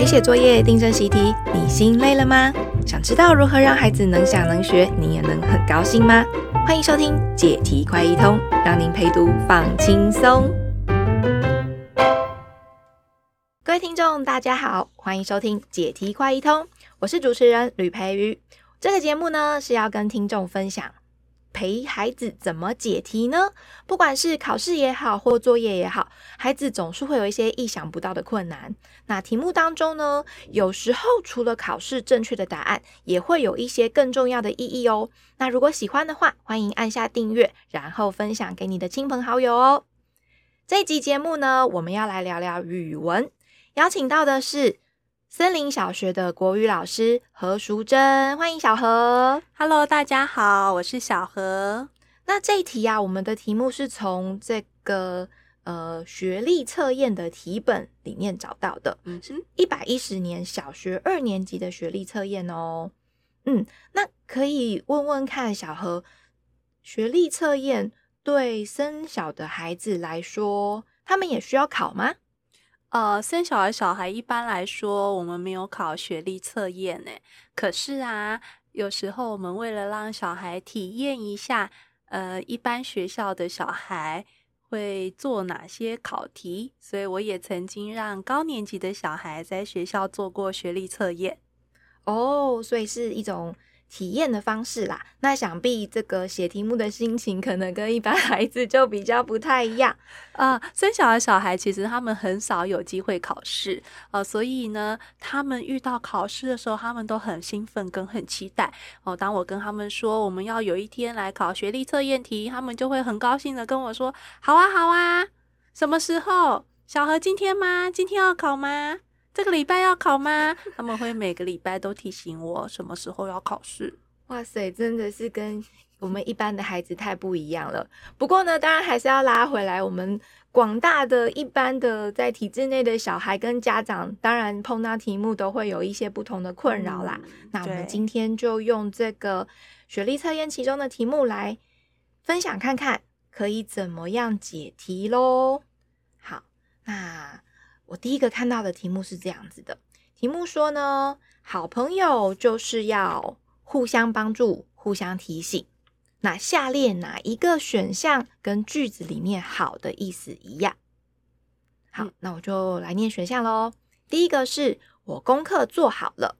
陪写作业、订正习题，你心累了吗？想知道如何让孩子能想能学，你也能很高兴吗？欢迎收听解题快一通，让您陪读放轻松。各位听众，大家好，欢迎收听解题快一通，我是主持人吕培瑜。这个节目呢，是要跟听众分享。陪孩子怎么解题呢？不管是考试也好，或作业也好，孩子总是会有一些意想不到的困难。那题目当中呢，有时候除了考试正确的答案，也会有一些更重要的意义哦。那如果喜欢的话，欢迎按下订阅，然后分享给你的亲朋好友哦。这一集节目呢，我们要来聊聊语文，邀请到的是。森林小学的国语老师何淑珍，欢迎小何。Hello，大家好，我是小何。那这一题啊，我们的题目是从这个呃学历测验的题本里面找到的，嗯，是一百一十年小学二年级的学历测验哦。嗯，那可以问问看小何，学历测验对生小的孩子来说，他们也需要考吗？呃，生小孩小孩一般来说，我们没有考学历测验呢。可是啊，有时候我们为了让小孩体验一下，呃，一般学校的小孩会做哪些考题，所以我也曾经让高年级的小孩在学校做过学历测验。哦，所以是一种。体验的方式啦，那想必这个写题目的心情可能跟一般孩子就比较不太一样啊。呃，森小的小孩其实他们很少有机会考试，呃，所以呢，他们遇到考试的时候，他们都很兴奋跟很期待。哦，当我跟他们说我们要有一天来考学历测验题，他们就会很高兴的跟我说：“好啊，好啊，什么时候？小何今天吗？今天要考吗？”这个礼拜要考吗？他们会每个礼拜都提醒我什么时候要考试。哇塞，真的是跟我们一般的孩子太不一样了。不过呢，当然还是要拉回来，我们广大的一般的在体制内的小孩跟家长，当然碰到题目都会有一些不同的困扰啦。嗯，那我们今天就用这个学历测验其中的题目来分享看看，可以怎么样解题喽。好，那。我第一个看到的题目是这样子的，题目说呢，好朋友就是要互相帮助、互相提醒。那下列哪一个选项跟句子里面“好”的意思一样？好，那我就来念选项喽。第一个是我功课做好了，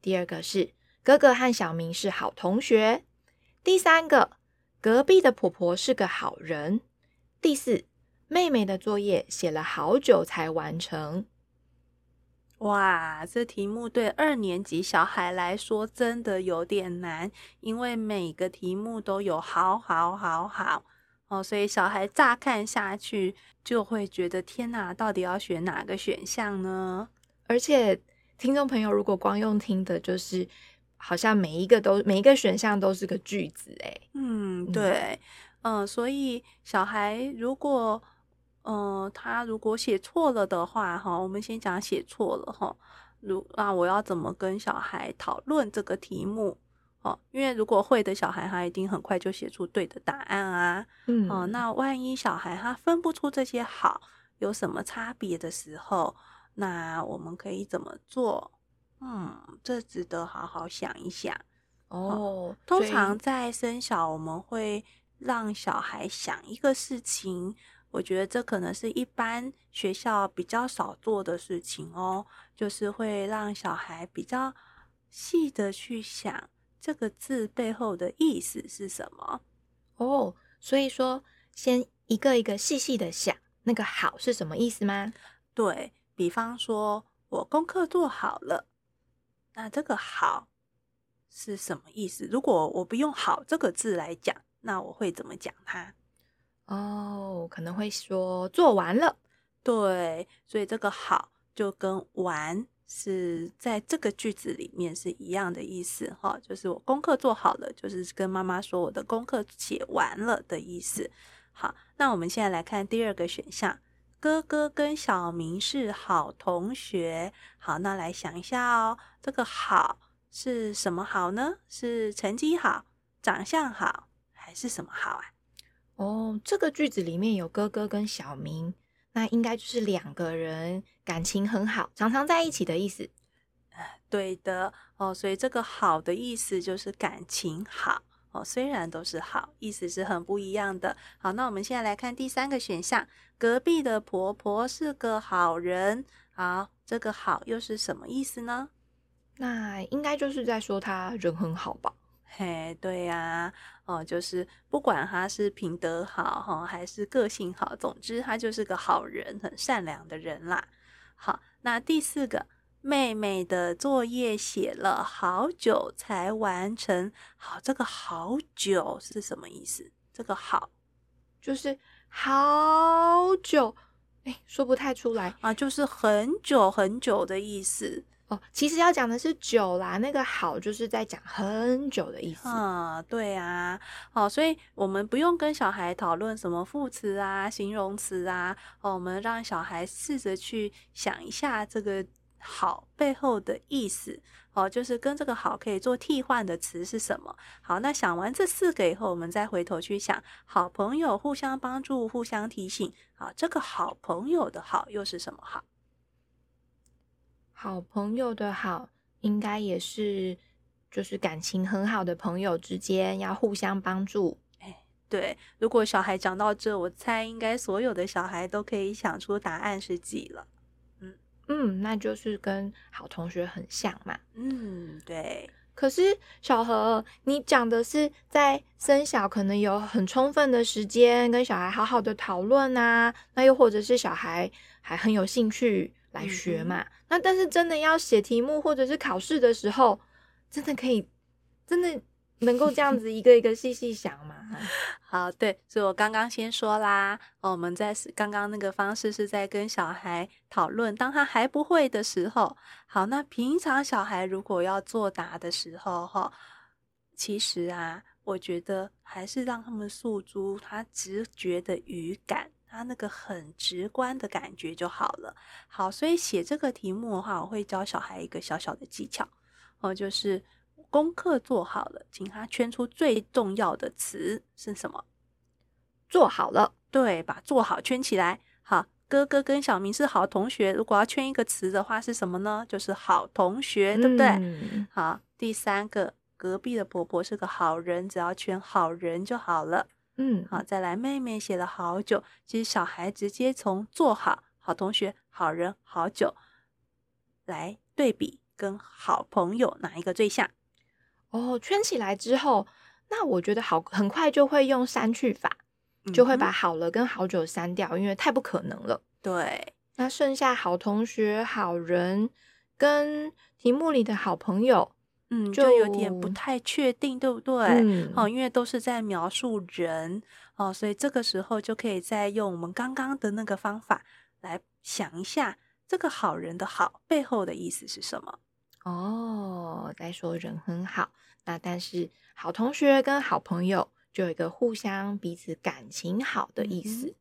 第二个是哥哥和小明是好同学，第三个隔壁的婆婆是个好人，第四。妹妹的作业写了好久才完成。哇，这题目对二年级小孩来说真的有点难，因为每个题目都有好好好好哦，所以小孩乍看下去就会觉得天哪，到底要选哪个选项呢？而且听众朋友如果光用听的，就是好像每一个都每一个选项都是个句子诶。嗯，对，嗯，嗯，所以小孩如果嗯、呃，他如果写错了的话，哈，我们先讲写错了哈。如那我要怎么跟小孩讨论这个题目？哦，因为如果会的小孩，他一定很快就写出对的答案啊。嗯，哦，那万一小孩他分不出这些好有什么差别的时候，那我们可以怎么做？嗯，这值得好好想一想。哦，通常在生小，我们会让小孩想一个事情。我觉得这可能是一般学校比较少做的事情哦，就是会让小孩比较细的去想这个字背后的意思是什么哦。所以说，先一个一个细细的想那个“好”是什么意思吗？对，比方说，我功课做好了，那这个“好”是什么意思？如果我不用“好”这个字来讲，那我会怎么讲它？哦，可能会说做完了，对，所以这个好就跟完是在这个句子里面是一样的意思哈，就是我功课做好了，就是跟妈妈说我的功课写完了的意思。好，那我们现在来看第二个选项，哥哥跟小明是好同学。好，那来想一下哦，这个好是什么好呢？是成绩好、长相好，还是什么好啊？哦，这个句子里面有哥哥跟小明，那应该就是两个人感情很好，常常在一起的意思。对的哦，所以这个“好”的意思就是感情好哦。虽然都是好，意思是很不一样的。好，那我们现在来看第三个选项，隔壁的婆婆是个好人。好，这个“好”又是什么意思呢？那应该就是在说她人很好吧。嘿，对呀、啊，哦，就是不管他是品德好哈，还是个性好，总之他就是个好人，很善良的人啦。好，那第四个，妹妹的作业写了好久才完成。好，这个好久是什么意思？这个好就是好久，哎，说不太出来啊，就是很久很久的意思。哦，其实要讲的是久啦，那个好就是在讲很久的意思。嗯，对啊，哦，所以我们不用跟小孩讨论什么副词啊、形容词啊，哦，我们让小孩试着去想一下这个好背后的意思。哦，就是跟这个好可以做替换的词是什么？好，那想完这四个以后，我们再回头去想，好朋友互相帮助、互相提醒。啊，这个好朋友的好又是什么好？好朋友的好，应该也是就是感情很好的朋友之间要互相帮助。哎，对，如果小孩讲到这，我猜应该所有的小孩都可以想出答案是几了。嗯嗯，那就是跟好同学很像嘛。嗯，对。可是小何，你讲的是在生小可能有很充分的时间跟小孩好好的讨论啊，那又或者是小孩还很有兴趣。来学嘛，嗯、那但是真的要写题目或者是考试的时候，真的可以，真的能够这样 子一个一个细细想吗？好，对，所以我刚刚先说啦，我们在刚刚那个方式是在跟小孩讨论，当他还不会的时候，好，那平常小孩如果要作答的时候，哈，其实啊，我觉得还是让他们诉诸他直觉的语感。他那个很直观的感觉就好了。好，所以写这个题目的话，我会教小孩一个小小的技巧哦，就是功课做好了，请他圈出最重要的词是什么？做好了，对，把做好圈起来。好，哥哥跟小明是好同学，如果要圈一个词的话是什么呢？就是好同学，对不对？嗯。好，第三个，隔壁的婆婆是个好人，只要圈好人就好了。嗯，好，再来，妹妹写了好久。其实小孩直接从做好、好同学、好人、好久来对比，跟好朋友哪一个最像？哦，圈起来之后，那我觉得好，很快就会用删去法，就会把好了跟好久删掉，嗯，因为太不可能了。对，那剩下好同学、好人跟题目里的好朋友。嗯，就有点不太确定，对不对？嗯，哦，因为都是在描述人哦，所以这个时候就可以再用我们刚刚的那个方法来想一下，这个好人的好背后的意思是什么？哦，在说人很好，那但是好同学跟好朋友就有一个互相彼此感情好的意思。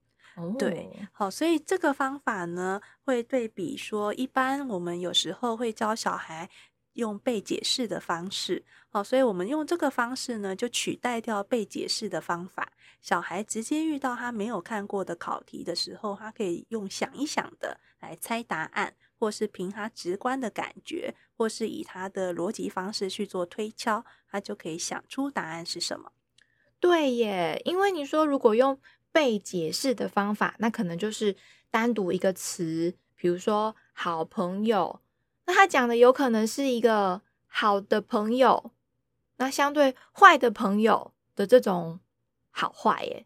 对，好，所以这个方法呢，会对比说，一般我们有时候会教小孩。用被解释的方式，哦，所以我们用这个方式呢，就取代掉被解释的方法。小孩直接遇到他没有看过的考题的时候，他可以用想一想的来猜答案，或是凭他直观的感觉，或是以他的逻辑方式去做推敲，他就可以想出答案是什么。对耶，因为你说如果用被解释的方法，那可能就是单独一个词，比如说好朋友。那他讲的有可能是一个好的朋友，那相对坏的朋友的这种好坏耶。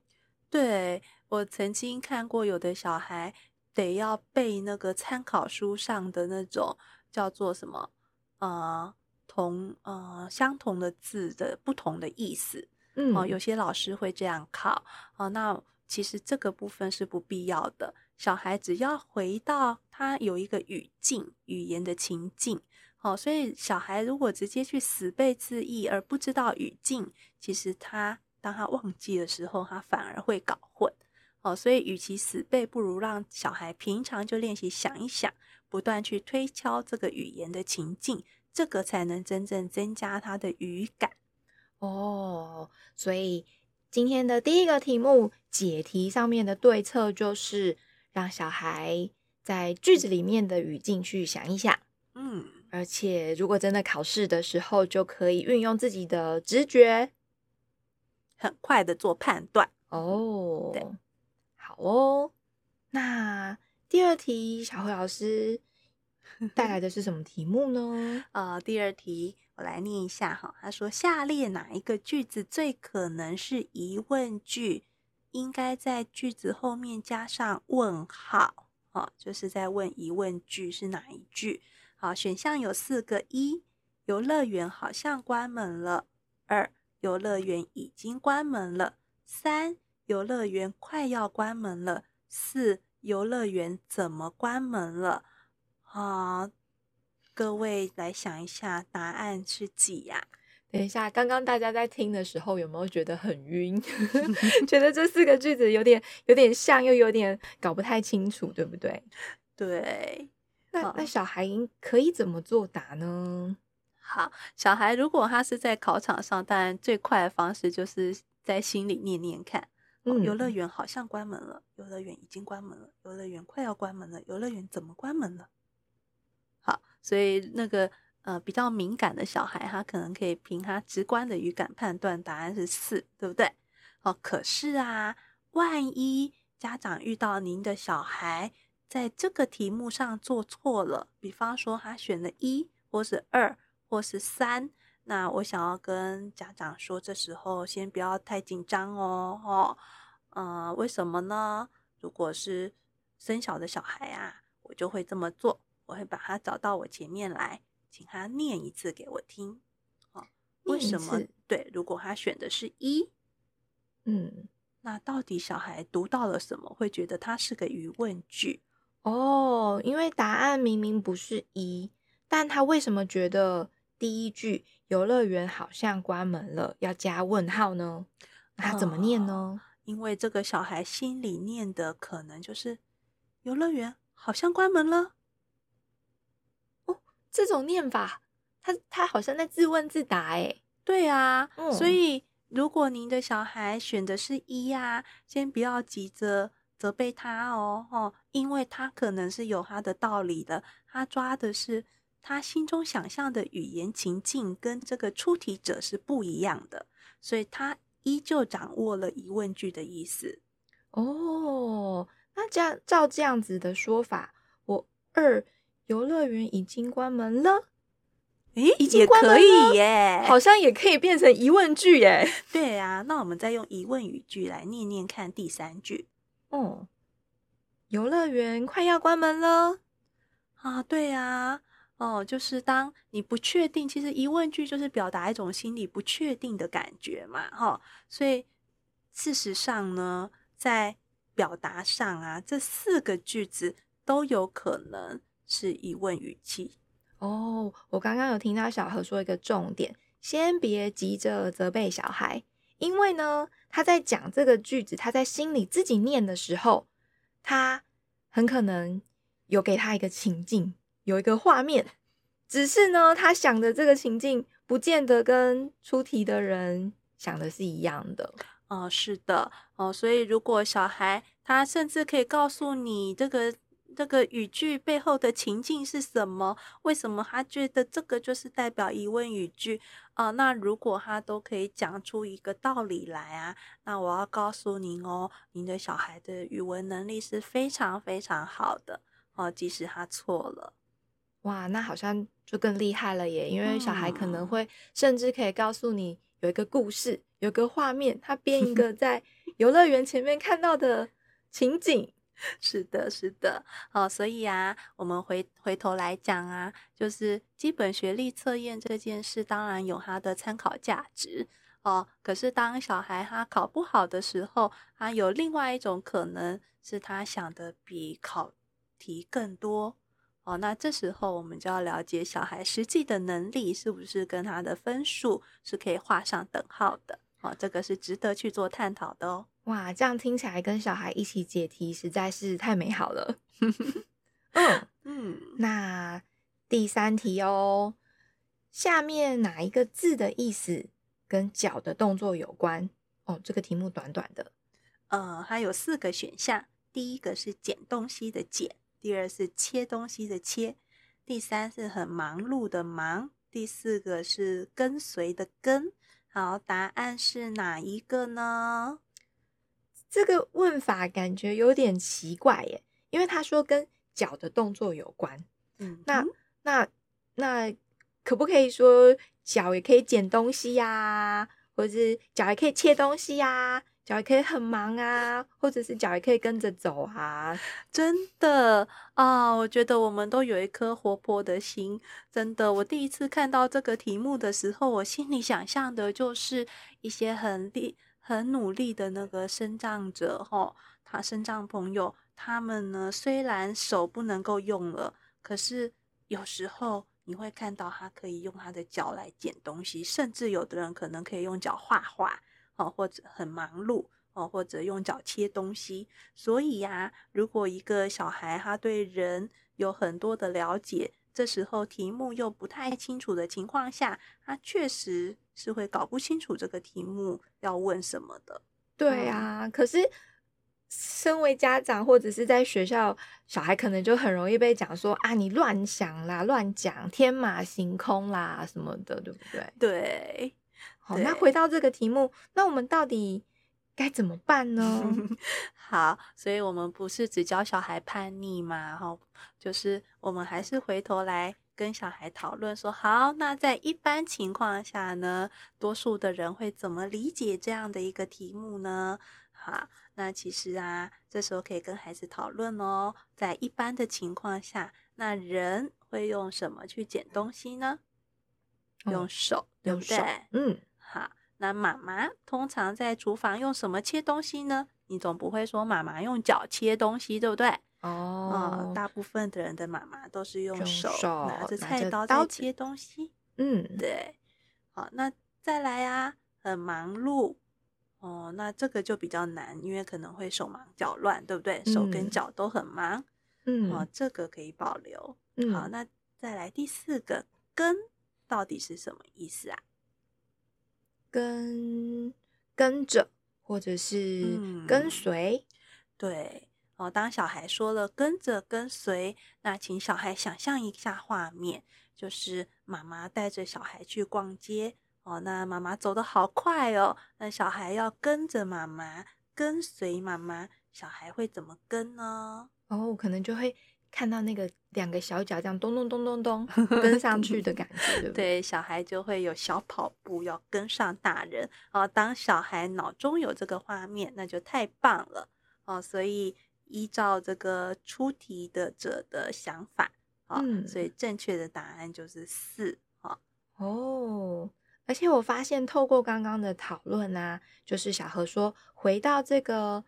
对，我曾经看过，有的小孩得要背那个参考书上的那种叫做什么呃同呃相同的字的不同的意思。嗯，哦，有些老师会这样考。哦，那其实这个部分是不必要的。小孩只要回到他有一个语境、语言的情境，哦，所以小孩如果直接去死背字义而不知道语境，其实他当他忘记的时候，他反而会搞混，哦，所以与其死背，不如让小孩平常就练习想一想，不断去推敲这个语言的情境，这个才能真正增加他的语感。哦，所以今天的第一个题目解题上面的对策就是。让小孩在句子里面的语境去想一想。嗯，而且如果真的考试的时候，就可以运用自己的直觉，很快的做判断。哦，对，好哦。那第二题，小慧老师 带来的是什么题目呢？呃，第二题我来念一下哈。他说：“下列哪一个句子最可能是疑问句？应该在句子后面加上问号。哦，就是在问疑问句是哪一句？好，选项有四个：一，游乐园好像关门了；二，游乐园已经关门了；三，游乐园快要关门了。”四，游乐园怎么关门了？啊，各位来想一下，答案是几呀？等一下，刚刚大家在听的时候有没有觉得很晕？觉得这四个句子有点有点像，又有点搞不太清楚，对不对？对。那那小孩可以怎么作答呢？好，小孩如果他是在考场上，当然最快的方式就是在心里念念看。哦，游乐园好像关门了，游乐园已经关门了，游乐园快要关门了，游乐园怎么关门了？好，所以那个呃比较敏感的小孩，他可能可以凭他直观的语感判断答案是四，对不对？哦，可是啊，万一家长遇到您的小孩在这个题目上做错了，比方说他选了一，或是二，或是三。那我想要跟家长说，这时候先不要太紧张哦，哦，呃，为什么呢？如果是生小的小孩啊，我就会这么做，我会把他找到我前面来，请他念一次给我听，哦，为什么？对，如果他选的是一，嗯，那到底小孩读到了什么，会觉得它是个疑问句？哦，因为答案明明不是一，但他为什么觉得？第一句游乐园好像关门了，要加问号呢？他怎么念呢？哦，因为这个小孩心里念的可能就是游乐园好像关门了。哦，这种念法，他他好像在自问自答诶。对啊，嗯，所以如果您的小孩选的是一呀，先不要急着责备他哦，哦，因为他可能是有他的道理的，他抓的是。他心中想象的语言情境跟这个出题者是不一样的，所以他依旧掌握了疑问句的意思。哦，那这样照这样子的说法，我二游乐园已经关门了，诶，已经关门了，也可以耶，好像也可以变成疑问句耶。对啊，那我们再用疑问语句来念念看第三句。哦，游乐园快要关门了啊，对啊。哦，就是当你不确定，其实疑问句就是表达一种心理不确定的感觉嘛，哈、哦。所以事实上呢，在表达上啊，这四个句子都有可能是疑问语气。哦，我刚刚有听到小何说一个重点，先别急着责备小孩，因为呢，他在讲这个句子，他在心里自己念的时候，他很可能有给他一个情境。有一个画面，只是呢，他想的这个情境不见得跟出题的人想的是一样的。哦，是的，哦，所以如果小孩他甚至可以告诉你这个这个语句背后的情境是什么，为什么他觉得这个就是代表疑问语句啊？呃，那如果他都可以讲出一个道理来啊，那我要告诉您哦，您的小孩的语文能力是非常非常好的哦，即使他错了。哇，那好像就更厉害了耶！因为小孩可能会甚至可以告诉你有一个故事，有个画面，他编一个在游乐园前面看到的情景。是的，是的，哦，所以啊，我们回回头来讲啊，就是基本学历测验这件事，当然有它的参考价值哦。可是当小孩他考不好的时候，他有另外一种可能是他想的比考题更多。哦，那这时候我们就要了解小孩实际的能力是不是跟他的分数是可以画上等号的。哦，这个是值得去做探讨的哦。哇，这样听起来跟小孩一起解题实在是太美好了。嗯嗯，那第三题哦，下面哪一个字的意思跟脚的动作有关？哦，这个题目短短的，呃，它有四个选项。第一个是捡东西的捡，第二是切东西的切，第三是很忙碌的忙，第四个是跟随的跟。好，答案是哪一个呢？这个问法感觉有点奇怪耶，因为他说跟脚的动作有关。嗯，那那那可不可以说脚也可以捡东西呀、啊？或者是脚也可以切东西呀、啊？脚也可以很忙啊，或者是脚也可以跟着走啊？真的啊，我觉得我们都有一颗活泼的心。真的，我第一次看到这个题目的时候，我心里想象的就是一些很力、很努力的那个身障者，吼，他身障朋友，他们呢，虽然手不能够用了，可是有时候你会看到他可以用他的脚来捡东西，甚至有的人可能可以用脚画画。哦，或者很忙碌哦，或者用脚切东西。所以呀、如果一个小孩他对人有很多的了解，这时候题目又不太清楚的情况下，他确实是会搞不清楚这个题目要问什么的。对啊，嗯、可是身为家长或者是在学校，小孩可能就很容易被讲说啊，你乱想啦，乱讲，天马行空啦什么的，对不对？对。好，那回到这个题目，那我们到底该怎么办呢？好，所以我们不是只教小孩叛逆嘛？哈，就是我们还是回头来跟小孩讨论说，好，那在一般情况下呢，多数的人会怎么理解这样的一个题目呢？好，那其实啊，这时候可以跟孩子讨论哦，在一般的情况下，那人会用什么去捡东西呢？用手，嗯、对不对？嗯。好，那妈妈通常在厨房用什么切东西呢？你总不会说妈妈用脚切东西，对不对？哦，嗯、大部分的人的妈妈都是用手，拿着菜刀在切东西。嗯，对。好，那再来啊，很忙碌哦，那这个就比较难，因为可能会手忙脚乱，对不对？嗯、手跟脚都很忙。嗯，哦，这个可以保留。嗯，好，那再来第四个，跟到底是什么意思啊？跟跟着，或者是跟随，嗯，对哦。当小孩说了跟着跟随，那请小孩想象一下画面，就是妈妈带着小孩去逛街哦。那妈妈走得好快哦，那小孩要跟着妈妈，跟随妈妈，小孩会怎么跟呢？哦，可能就会。看到那个两个小脚这样咚咚咚咚咚跟上去的感觉，对不对？对，小孩就会有小跑步要跟上大人哦。当小孩脑中有这个画面，那就太棒了哦。所以依照这个出题的者的想法啊，嗯，所以正确的答案就是四啊。哦，而且我发现透过刚刚的讨论啊，就是小何说回到这个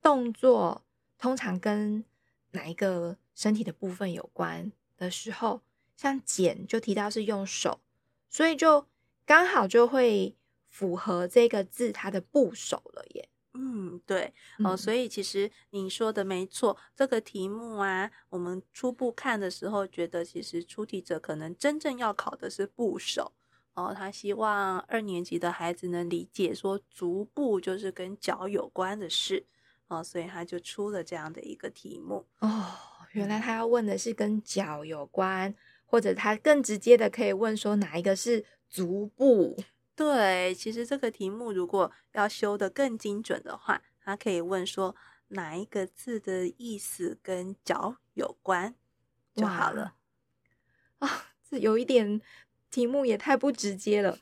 动作，通常跟哪一个？身体的部分有关的时候，像剪就提到是用手，所以就刚好就会符合这个字它的部首了耶。嗯，对哦，所以其实你说的没错，这个题目啊，我们初步看的时候觉得，其实出题者可能真正要考的是部首哦，他希望二年级的孩子能理解说足部就是跟脚有关的事哦，所以他就出了这样的一个题目哦。原来他要问的是跟脚有关，或者他更直接的可以问说哪一个是足部？对，其实这个题目如果要修的更精准的话，他可以问说哪一个字的意思跟脚有关就好了。啊，这有一点题目也太不直接了。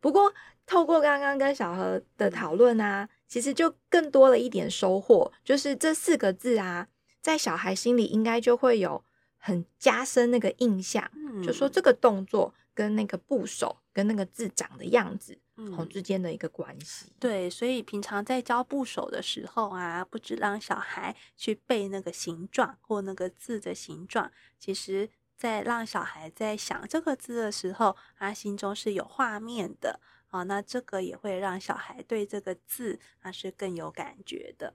不过透过刚刚跟小何的讨论啊，其实就更多了一点收获，就是这四个字啊。在小孩心里应该就会有很加深那个印象，嗯、就说这个动作跟那个部首跟那个字长的样子，嗯，之间的一个关系。对，所以平常在教部首的时候啊，不止让小孩去背那个形状或那个字的形状，其实在让小孩在想这个字的时候，他心中是有画面的啊、哦。那这个也会让小孩对这个字啊是更有感觉的。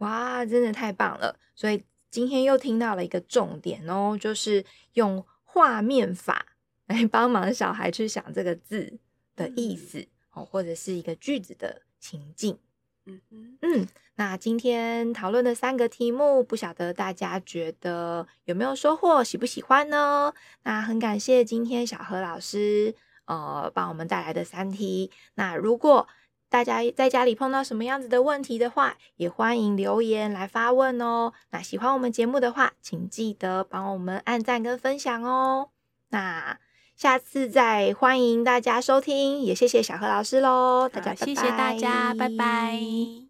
哇，真的太棒了！所以今天又听到了一个重点哦，就是用画面法来帮忙小孩去想这个字的意思哦，或者是一个句子的情境。嗯嗯嗯，那今天讨论的三个题目，不晓得大家觉得有没有收获，喜不喜欢呢？那很感谢今天小何老师呃帮我们带来的三题。那如果大家在家里碰到什么样子的问题的话，也欢迎留言来发问哦。那喜欢我们节目的话，请记得帮我们按赞跟分享哦。那下次再欢迎大家收听，也谢谢小何老师喽。大家拜拜，谢谢大家，拜拜。